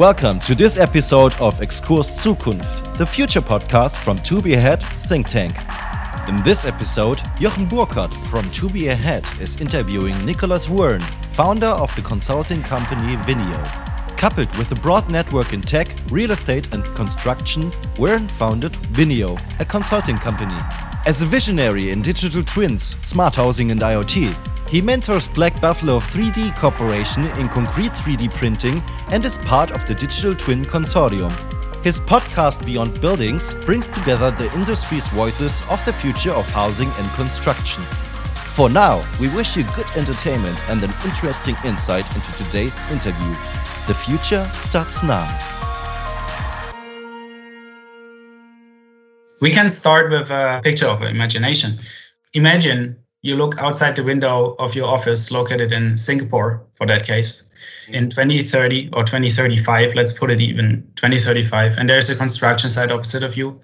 Welcome to this episode of Exkurs Zukunft, the future podcast from To Be Ahead Think Tank. In this episode, Jochen Burkhardt from To Be Ahead is interviewing Nicholas Wern, founder of the consulting company Vineo. Coupled with a broad network in tech, real estate, and construction, Wern founded Vineo, a consulting company. As a visionary in digital twins, smart housing, and IoT, he mentors Black Buffalo 3D Corporation in concrete 3D printing and is part of the Digital Twin Consortium. His podcast Beyond Buildings brings together the industry's voices of the future of housing and construction. For now, we wish you good entertainment and an interesting insight into today's interview. The future starts now. We can start with a picture of imagination. Imagine you look outside the window of your office located in Singapore, for that case, mm-hmm. in 2030 or 2035, let's put it even 2035, and there's a construction site opposite of you.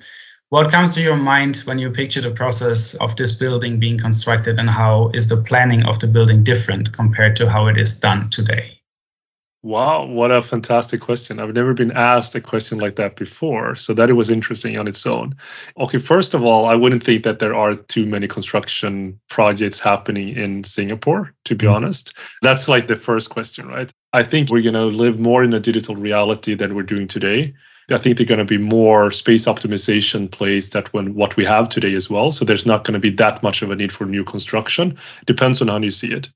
What comes to your mind when you picture the process of this building being constructed, and how is the planning of the building different compared to how it is done today? Wow, what a fantastic question. I've never been asked a question like that before. So that it was interesting on its own. Okay, first of all, I wouldn't think that there are too many construction projects happening in Singapore, to be mm-hmm. honest. That's like the first question, right? I think we're going to live more in a digital reality than we're doing today. I think there's going to be more space optimization plays that when what we have today as well. So there's not going to be that much of a need for new construction. Depends on how you see it.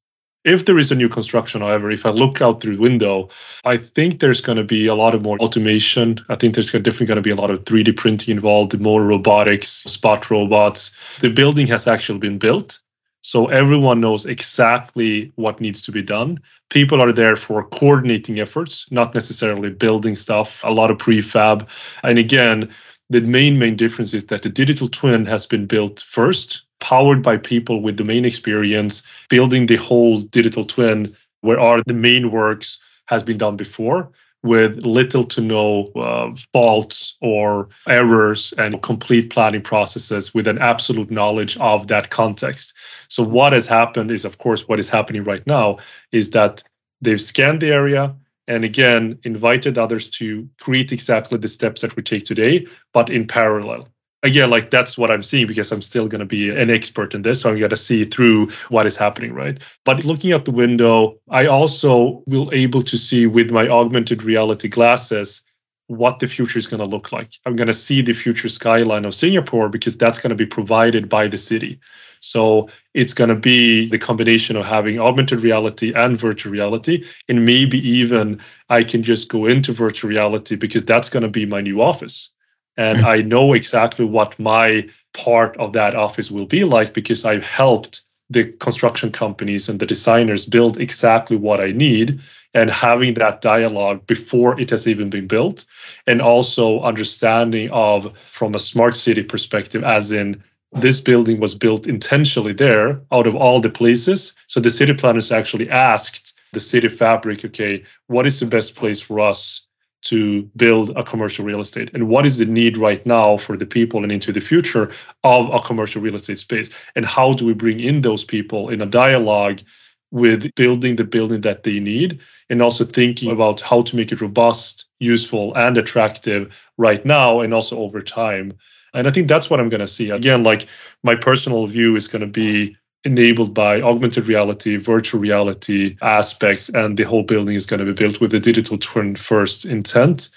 If there is a new construction, however, if I look out through the window, I think there's going to be a lot of more automation. I think there's definitely going to be a lot of 3D printing involved, more robotics, spot robots. The building has actually been built. So everyone knows exactly what needs to be done. People are there for coordinating efforts, not necessarily building stuff, a lot of prefab. And again, the main, main difference is that the digital twin has been built first powered by people with domain experience, building the whole digital twin where are the main works has been done before with little to no uh, faults or errors and complete planning processes with an absolute knowledge of that context. So what has happened is of course what is happening right now is that they've scanned the area and again invited others to create exactly the steps that we take today but in parallel again like that's what i'm seeing because i'm still going to be an expert in this so i'm going to see through what is happening right? But looking out the window i also will able to see with my augmented reality glasses what the future is going to look like. I'm going to see the future skyline of singapore because that's going to be provided by the city. So it's going to be the combination of having augmented reality and virtual reality and maybe even i can just go into virtual reality because that's going to be my new office and mm-hmm. I know exactly what my part of that office will be like because I've helped the construction companies and the designers build exactly what I need and having that dialogue before it has even been built and also understanding of from a smart city perspective as in this building was built intentionally there out of all the places so the city planners actually asked the city fabric okay what is the best place for us to build a commercial real estate? And what is the need right now for the people and into the future of a commercial real estate space? And how do we bring in those people in a dialogue with building the building that they need and also thinking about how to make it robust useful and attractive right now and also over time? And i think that's what i'm going to see. Again like my personal view is going to be enabled by augmented reality, virtual reality aspects, and the whole building is going to be built with a digital twin first intent,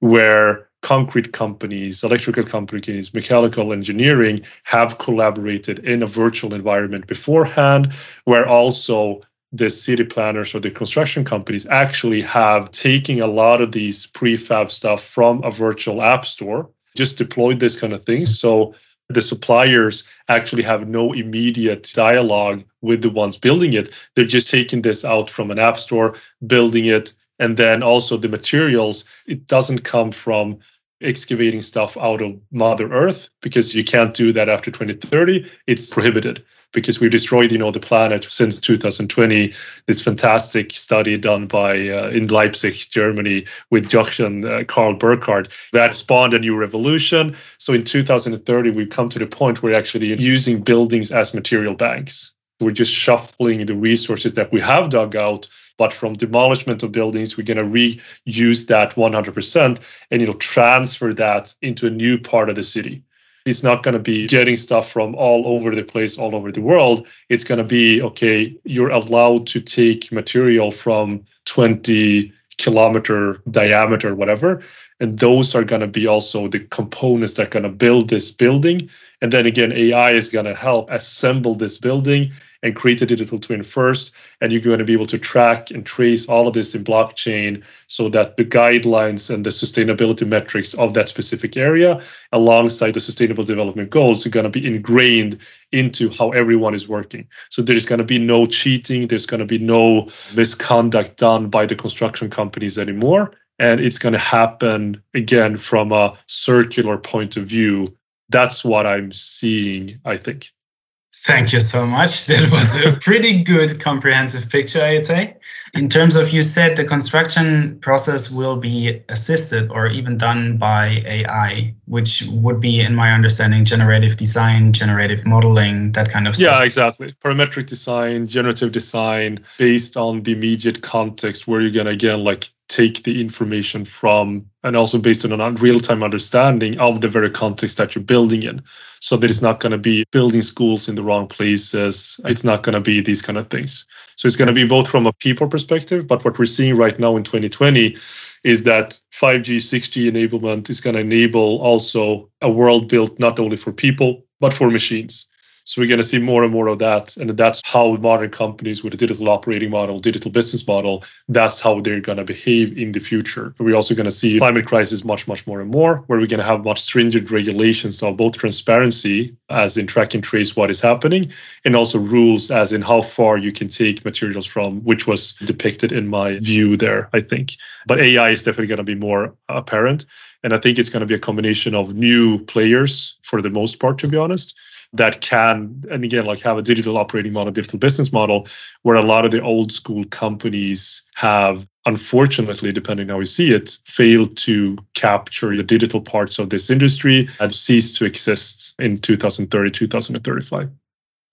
where concrete companies, electrical companies, mechanical engineering have collaborated in a virtual environment beforehand, where also the city planners or the construction companies actually have taken a lot of these prefab stuff from a virtual app store, just deployed this kind of thing. So the suppliers actually have no immediate dialogue with the ones building it. They're just taking this out from an app store, building it, and then also the materials. It doesn't come from excavating stuff out of Mother Earth because you can't do that after 2030. It's prohibited because we've destroyed, you know, the planet since 2020. This fantastic study done by uh, in Leipzig, Germany, with Jochen uh, Carl Burkhardt that spawned a new revolution. So in 2030, we've come to the point where actually using buildings as material banks. We're just shuffling the resources that we have dug out But from demolishment of buildings, we're going to reuse that 100% and know transfer that into a new part of the city. It's not going to be getting stuff from all over the place, all over the world. It's going to be okay, you're allowed to take material from 20 kilometer diameter, whatever. And those are going to be also the components that are going to build this building. And then again, AI is going to help assemble this building and create a digital twin first. And you're going to be able to track and trace all of this in blockchain so that the guidelines and the sustainability metrics of that specific area, alongside the sustainable development goals, are going to be ingrained into how everyone is working. So there's going to be no cheating, there's going to be no misconduct done by the construction companies anymore. And it's going to happen again from a circular point of view. That's what I'm seeing, I think. Thank you so much. That was a pretty good comprehensive picture, I'd say. In terms of, you said the construction process will be assisted or even done by AI, which would be, in my understanding, generative design, generative modeling, that kind of stuff. Yeah, exactly. Parametric design, generative design, based on the immediate context where you're going to, again, like take the information from and also based on a real-time understanding of the very context that you're building in. So that it's not going to be building schools in the wrong places. It's not going to be these kind of things. So it's going to be both from a people perspective but what we're seeing right now in 2020 is that 5g 6g enablement is going to enable also a world built not only for people but for machines so we're going to see more and more of that. And that's how modern companies with a digital operating model, digital business model, that's how they're going to behave in the future. We're also going to see climate crisis much, much more and more, where we're going to have much stringent regulations of both transparency, as in track and trace what is happening, and also rules as in how far you can take materials from, which was depicted in my view there, I think. But AI is definitely going to be more apparent. And I think it's going to be a combination of new players for the most part, to be honest that can and again like have a digital operating model digital business model where a lot of the old school companies have unfortunately depending how we see it failed to capture the digital parts of this industry and ceased to exist in 2030 2035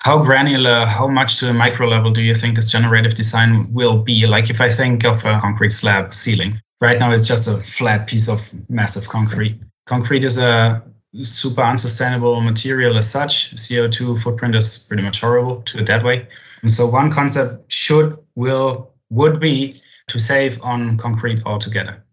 how granular how much to a micro level do you think this generative design will be? Like if i think of a concrete slab ceiling right now it's just a flat piece of massive concrete. Concrete is a super unsustainable material as such. CO2 footprint is pretty much horrible to it that way. And so one concept should, will, would be to save on concrete altogether.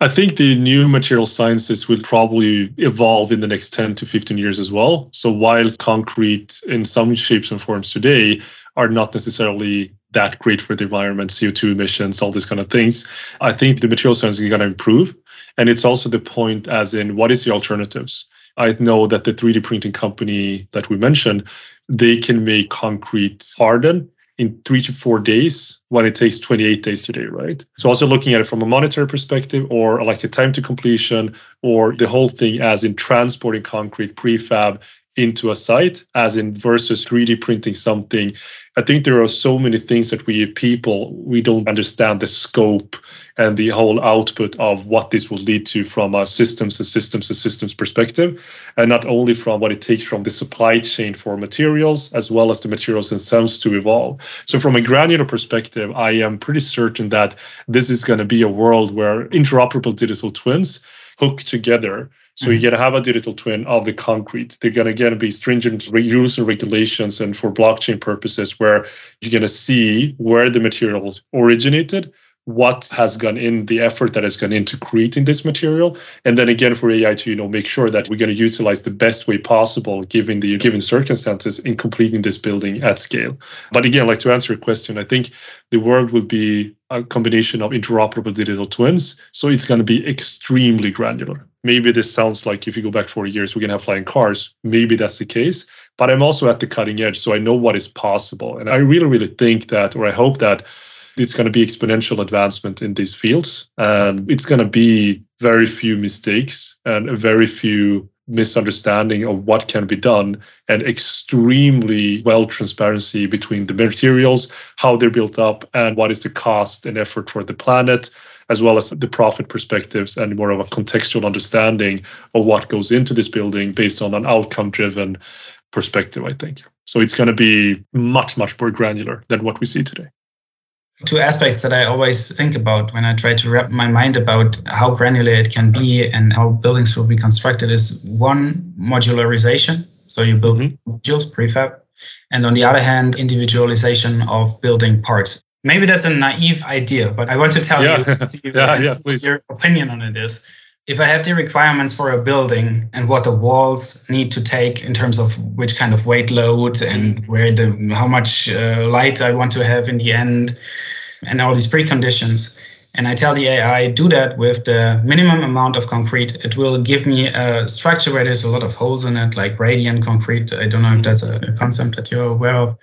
I think the new material sciences will probably evolve in the next 10 to 15 years as well. So while concrete in some shapes and forms today are not necessarily that great for the environment, CO2 emissions, all these kind of things, I think the material science is going to improve. And it's also the point as in what is the alternatives? I know that the 3D printing company that we mentioned, they can make concrete harden in three to four days when it takes 28 days today, right? So also looking at it from a monetary perspective or like a time to completion or the whole thing as in transporting concrete prefab into a site as in versus 3D printing something. I think there are so many things that we people we don't understand the scope and the whole output of what this will lead to from a systems and systems and systems perspective, and not only from what it takes from the supply chain for materials as well as the materials themselves to evolve. So from a granular perspective, I am pretty certain that this is going to be a world where interoperable digital twins hook together so you're mm-hmm. going to have a digital twin of the concrete. They're going to get to be stringent rules and regulations, and for blockchain purposes, where you're going to see where the material originated, what has gone in the effort that has gone into creating this material and then again for ai to you know make sure that we're going to utilize the best way possible given the given circumstances in completing this building at scale but again like to answer your question i think the world will be a combination of interoperable digital twins so it's going to be extremely granular maybe this sounds like if you go back 40 years we're going to have flying cars maybe that's the case but i'm also at the cutting edge so i know what is possible and i really really think that or i hope that it's going to be exponential advancement in these fields. And it's going to be very few mistakes and very few misunderstanding of what can be done and extremely well transparency between the materials how they're built up and what is the cost and effort for the planet as well as the profit perspectives and more of a contextual understanding of what goes into this building based on an outcome driven perspective i think so it's going to be much much more granular than what we see today two aspects that I always think about when I try to wrap my mind about how granular it can be and how buildings will be constructed is one modularization. So you build mm-hmm. modules, prefab, and on the other hand, individualization of building parts. Maybe that's a naive idea, but I want to tell yeah. you, see yeah, yeah, your opinion on it is. If I have the requirements for a building and what the walls need to take in terms of which kind of weight load and where the how much uh, light I want to have in the end and all these preconditions and I tell the AI do that with the minimum amount of concrete. It will give me a structure where there's a lot of holes in it like radiant concrete. I don't know if that's a concept that you're aware of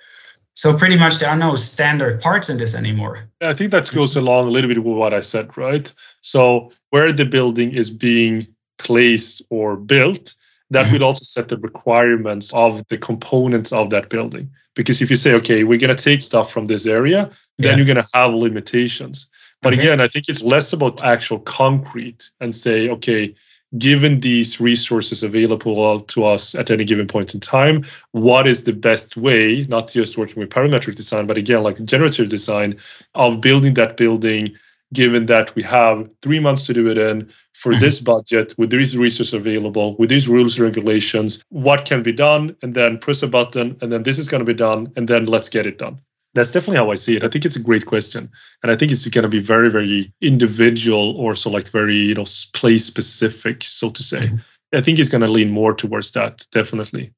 so pretty much there are no standard parts in this anymore. I think that goes along a little bit with what I said, right? So where the building is being placed or built, that mm-hmm. will also set the requirements of the components of that building. Because if you say, okay, we're going to take stuff from this area, then yeah. you're going to have limitations. But okay. again, I think it's less about actual concrete and say, okay, given these resources available to us at any given point in time, what is the best way, not just working with parametric design, but again, like generative design of building that building, given that we have three months to do it in for mm-hmm. this budget with these resources available, with these rules and regulations, what can be done? And then press a button, and then this is going to be done, and then let's get it done that's definitely how I see it. I think it's a great question, and I think it's going to be very, very individual, or so like very you know place specific, so to say. Mm-hmm. I think it's going to lean more towards that, definitely.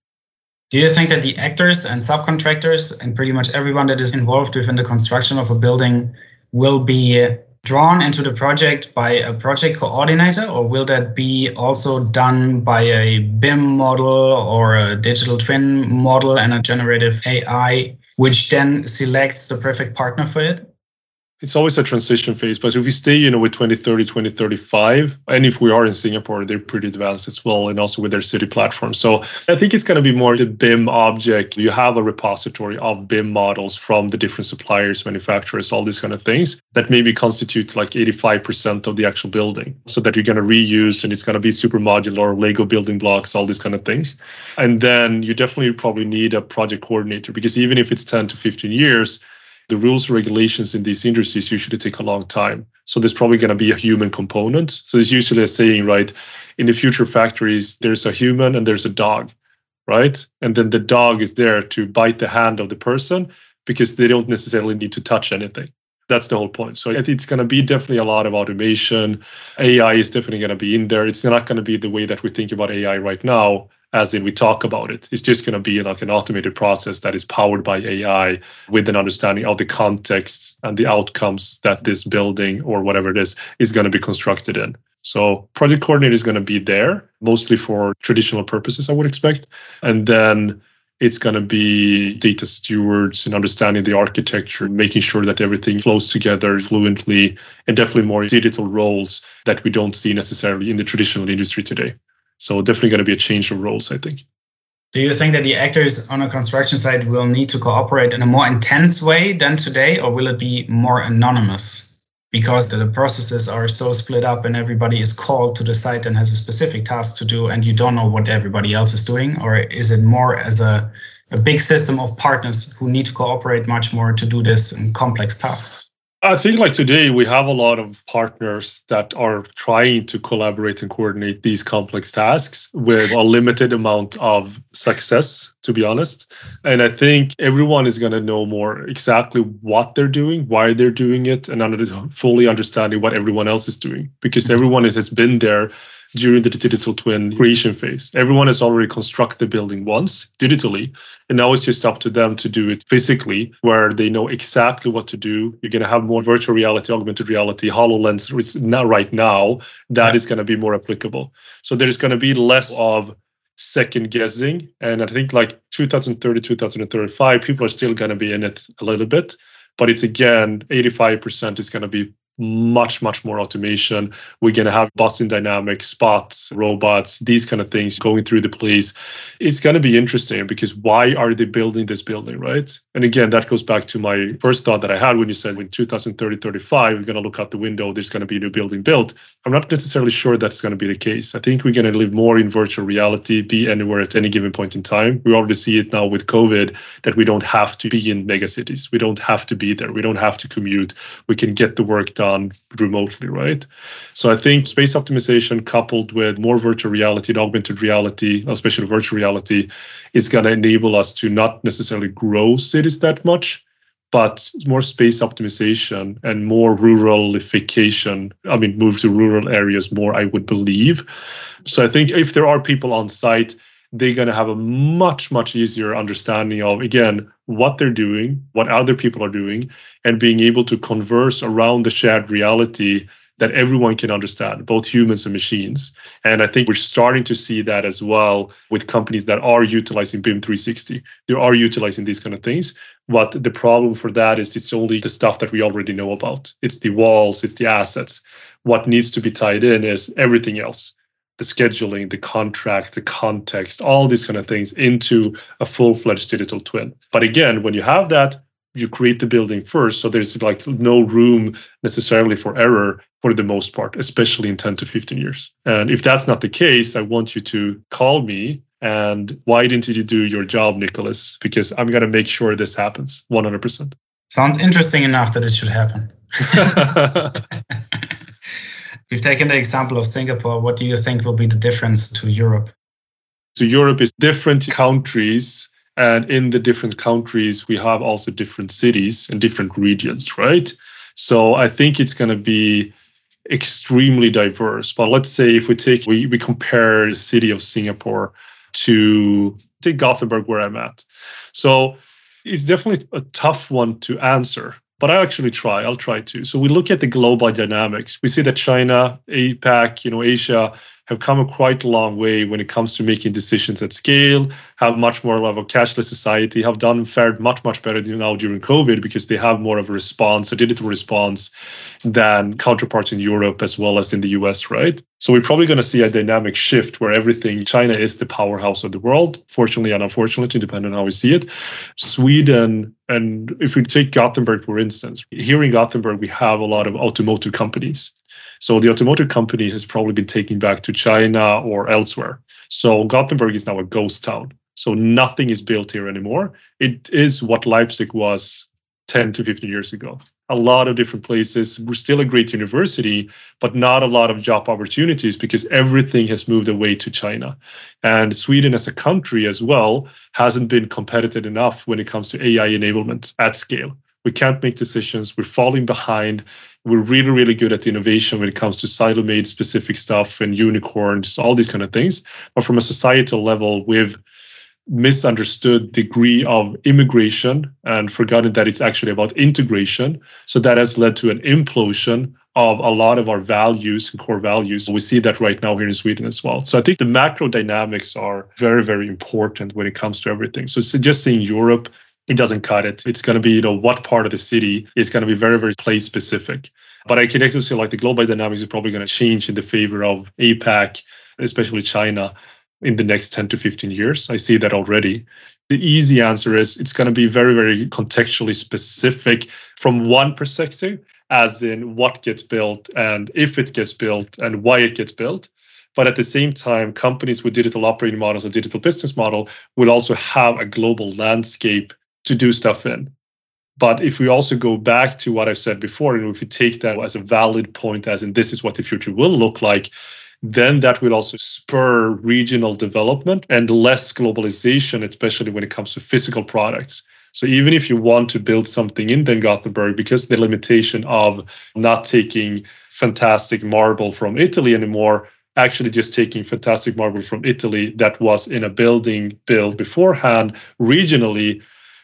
Do you think that the actors and subcontractors and pretty much everyone that is involved within the construction of a building will be drawn into the project by a project coordinator, or will that be also done by a BIM model or a digital twin model and a generative AI which then selects the perfect partner for it? It's always a transition phase, but if we stay, you know, with 2030, 2035, and if we are in Singapore, they're pretty advanced as well, and also with their city platform. So I think it's going to be more the BIM object. You have a repository of BIM models from the different suppliers, manufacturers, all these kind of things that maybe constitute like 85% of the actual building, so that you're going to reuse, and it's going to be super modular, Lego building blocks, all these kind of things. And then you definitely probably need a project coordinator because even if it's 10 to 15 years, the rules regulations in these industries usually take a long time. So there's probably going to be a human component. So it's usually a saying, right? In the future factories, there's a human and there's a dog, right? And then the dog is there to bite the hand of the person because they don't necessarily need to touch anything. That's the whole point. So it's going to be definitely a lot of automation. AI is definitely going to be in there. It's not going to be the way that we think about AI right now as in we talk about it. It's just going to be like an automated process that is powered by AI with an understanding of the context and the outcomes that this building or whatever it is is going to be constructed in. So project coordinator is going to be there mostly for traditional purposes, I would expect. And then it's going to be data stewards and understanding the architecture, making sure that everything flows together fluently, and definitely more digital roles that we don't see necessarily in the traditional industry today. So definitely going to be a change of roles, I think. Do you think that the actors on a construction site will need to cooperate in a more intense way than today, or will it be more anonymous because the processes are so split up and everybody is called to the site and has a specific task to do, and you don't know what everybody else is doing? Or is it more as a, a big system of partners who need to cooperate much more to do this complex task? I think like today we have a lot of partners that are trying to collaborate and coordinate these complex tasks with a limited amount of success, to be honest. And I think everyone is going to know more exactly what they're doing, why they're doing it, and under, fully understanding what everyone else is doing because everyone has been there during the digital twin creation phase. Everyone has already constructed the building once digitally, and now it's just up to them to do it physically, where they know exactly what to do. You're going to have more virtual reality, augmented reality, HoloLens, not right now, That yeah. is going to be more applicable. So there's going to be less of second guessing. And I think like 2030, 2035, people are still going to be in it a little bit. But it's again, 85% is going to be much, much more automation. We're going to have Boston Dynamics, spots, robots, these kind of things going through the place. It's going to be interesting because why are they building this building, right? And again, that goes back to my first thought that I had when you said in 2030, 35, we're going to look out the window, there's going to be a new building built. I'm not necessarily sure that's going to be the case. I think we're going to live more in virtual reality, be anywhere at any given point in time. We already see it now with COVID that we don't have to be in megacities. We don't have to be there. We don't have to commute. We can get the work done done remotely, right? So I think space optimization coupled with more virtual reality and augmented reality, especially virtual reality, is going to enable us to not necessarily grow cities that much, but more space optimization and more ruralification. I mean, move to rural areas more, I would believe. So I think if there are people on site, they're going to have a much, much easier understanding of, again, what they're doing, what other people are doing, and being able to converse around the shared reality that everyone can understand, both humans and machines. And I think we're starting to see that as well with companies that are utilizing BIM 360. They are utilizing these kind of things. But the problem for that is it's only the stuff that we already know about. It's the walls, it's the assets. What needs to be tied in is everything else the scheduling, the contract, the context, all these kind of things into a full fledged digital twin. But again, when you have that, you create the building first. So there's like no room necessarily for error for the most part, especially in 10 to 15 years. And if that's not the case, I want you to call me. And why didn't you do your job, Nicholas? Because I'm going to make sure this happens 100%. Sounds interesting enough that it should happen. We've taken the example of Singapore. What do you think will be the difference to Europe? So, Europe is different countries. And in the different countries, we have also different cities and different regions, right? So, I think it's going to be extremely diverse. But let's say if we take, we, we compare the city of Singapore to take Gothenburg, where I'm at. So, it's definitely a tough one to answer but I actually try. I'll try to. So we look at the global dynamics. We see that China, APAC, you know, Asia have come a quite long way when it comes to making decisions at scale, have much more of a cashless society, have done fared much, much better now during COVID because they have more of a response, a digital response than counterparts in Europe as well as in the US, right? So we're probably going to see a dynamic shift where everything, China is the powerhouse of the world, fortunately and unfortunately, depending on how we see it. Sweden, and if we take Gothenburg, for instance, here in Gothenburg, we have a lot of automotive companies. So the automotive company has probably been taken back to China or elsewhere. So Gothenburg is now a ghost town. So nothing is built here anymore. It is what Leipzig was 10 to 15 years ago. A lot of different places. We're still a great university, but not a lot of job opportunities because everything has moved away to China. And Sweden as a country as well hasn't been competitive enough when it comes to AI enablement at scale. We can't make decisions. We're falling behind we're really really good at innovation when it comes to silo made specific stuff and unicorns all these kind of things. But from a societal level we've misunderstood degree of immigration and forgotten that it's actually about integration. So that has led to an implosion of a lot of our values and core values. We see that right now here in sweden as well. So i think the macro dynamics are very very important when it comes to everything. So just seeing europe it doesn't cut it. It's going to be, you know, what part of the city is going to be very, very place specific. But I can actually say like the global dynamics is probably going to change in the favor of APAC, especially China, in the next 10 to 15 years. I see that already. The easy answer is it's going to be very, very contextually specific from one perspective, as in what gets built and if it gets built and why it gets built. But at the same time, companies with digital operating models or digital business model will also have a global landscape to do stuff in. But if we also go back to what I've said before, and if we take that as a valid point, as in this is what the future will look like, then that will also spur regional development and less globalization, especially when it comes to physical products. So even if you want to build something in Den Gothenburg, because the limitation of not taking fantastic marble from Italy anymore, actually just taking fantastic marble from Italy that was in a building built beforehand regionally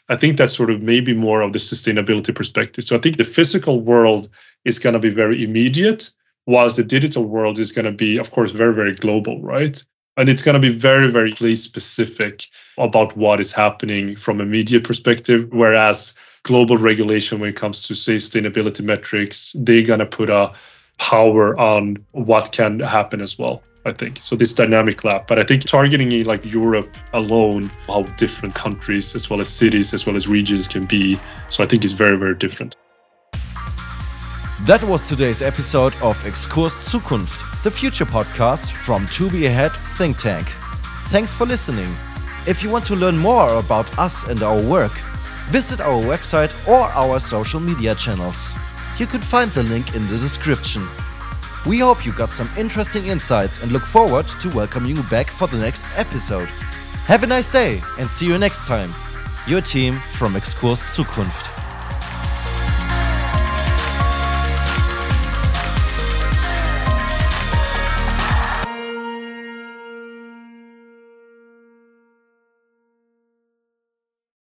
I think that's sort of maybe more of the sustainability perspective. So I think the physical world is going to be very immediate, whilst the digital world is going to be, of course, very, very global, right? And it's going to be very, very place specific about what is happening from a media perspective. Whereas global regulation, when it comes to sustainability metrics, they're going to put a power on what can happen as well. I think so. This dynamic lab, but I think targeting eh, like Europe alone, how different countries as well as cities as well as regions can be. So I think it's very very different. That was today's episode of Exkurs Zukunft, the future podcast from To Be Ahead Think Tank. Thanks for listening. If you want to learn more about us and our work, visit our website or our social media channels. You can find the link in the description. We hope you got some interesting insights and look forward to welcoming you back for the next episode. Have a nice day and see you next time. Your team from Exkurs Zukunft.